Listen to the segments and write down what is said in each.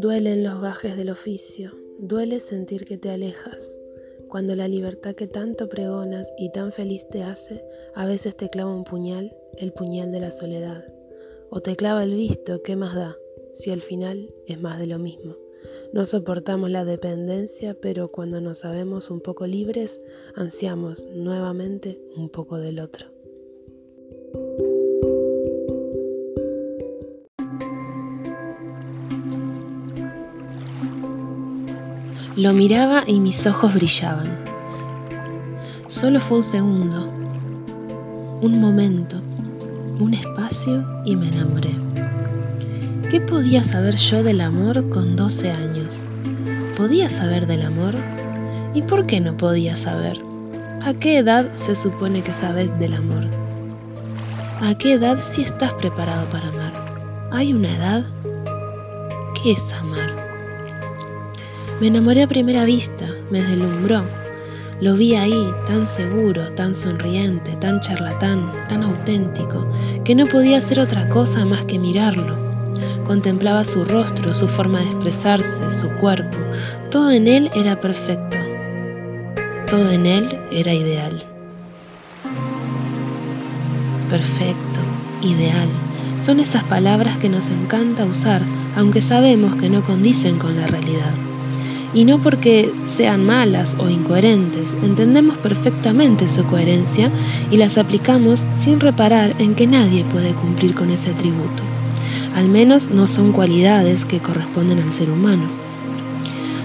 Duelen los gajes del oficio, duele sentir que te alejas, cuando la libertad que tanto pregonas y tan feliz te hace, a veces te clava un puñal, el puñal de la soledad, o te clava el visto, ¿qué más da? Si al final es más de lo mismo. No soportamos la dependencia, pero cuando nos sabemos un poco libres, ansiamos nuevamente un poco del otro. Lo miraba y mis ojos brillaban. Solo fue un segundo, un momento, un espacio y me enamoré. ¿Qué podía saber yo del amor con 12 años? ¿Podía saber del amor? ¿Y por qué no podía saber? ¿A qué edad se supone que sabes del amor? ¿A qué edad sí estás preparado para amar? ¿Hay una edad? ¿Qué es amar? Me enamoré a primera vista, me deslumbró. Lo vi ahí, tan seguro, tan sonriente, tan charlatán, tan auténtico, que no podía hacer otra cosa más que mirarlo. Contemplaba su rostro, su forma de expresarse, su cuerpo. Todo en él era perfecto. Todo en él era ideal. Perfecto, ideal. Son esas palabras que nos encanta usar, aunque sabemos que no condicen con la realidad y no porque sean malas o incoherentes, entendemos perfectamente su coherencia y las aplicamos sin reparar en que nadie puede cumplir con ese atributo. Al menos no son cualidades que corresponden al ser humano.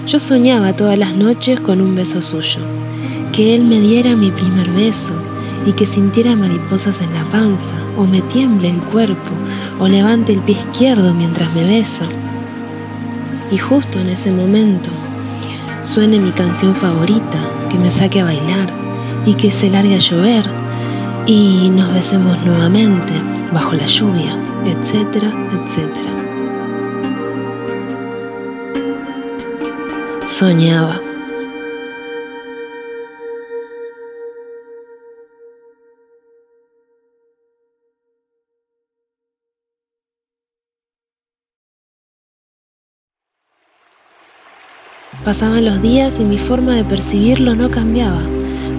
Yo soñaba todas las noches con un beso suyo, que él me diera mi primer beso y que sintiera mariposas en la panza, o me tiemble el cuerpo, o levante el pie izquierdo mientras me besa. Y justo en ese momento suene mi canción favorita, que me saque a bailar y que se largue a llover y nos besemos nuevamente bajo la lluvia, etcétera, etcétera. Soñaba. Pasaban los días y mi forma de percibirlo no cambiaba.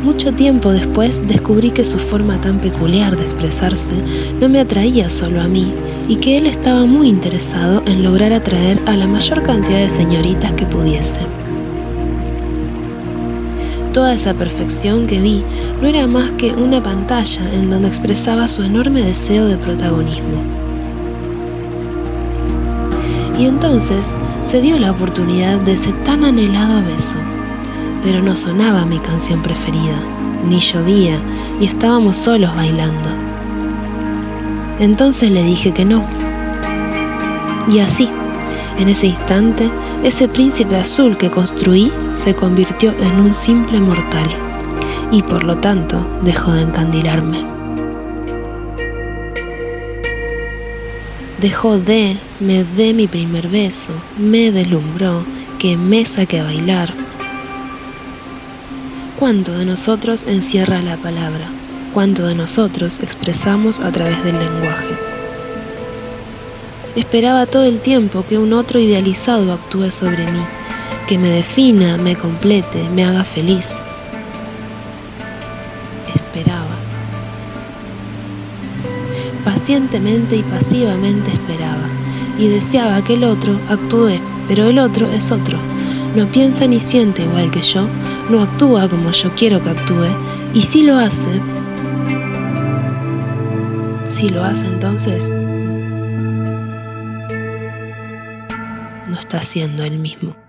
Mucho tiempo después descubrí que su forma tan peculiar de expresarse no me atraía solo a mí y que él estaba muy interesado en lograr atraer a la mayor cantidad de señoritas que pudiese. Toda esa perfección que vi no era más que una pantalla en donde expresaba su enorme deseo de protagonismo. Y entonces se dio la oportunidad de ese tan anhelado beso. Pero no sonaba mi canción preferida, ni llovía, y estábamos solos bailando. Entonces le dije que no. Y así, en ese instante, ese príncipe azul que construí se convirtió en un simple mortal, y por lo tanto dejó de encandilarme. Dejó de, me dé mi primer beso, me deslumbró, que me saque a bailar. ¿Cuánto de nosotros encierra la palabra? ¿Cuánto de nosotros expresamos a través del lenguaje? Esperaba todo el tiempo que un otro idealizado actúe sobre mí, que me defina, me complete, me haga feliz. Esperaba pacientemente y pasivamente esperaba, y deseaba que el otro actúe, pero el otro es otro. No piensa ni siente igual que yo, no actúa como yo quiero que actúe, y si lo hace, si lo hace entonces, no está siendo el mismo.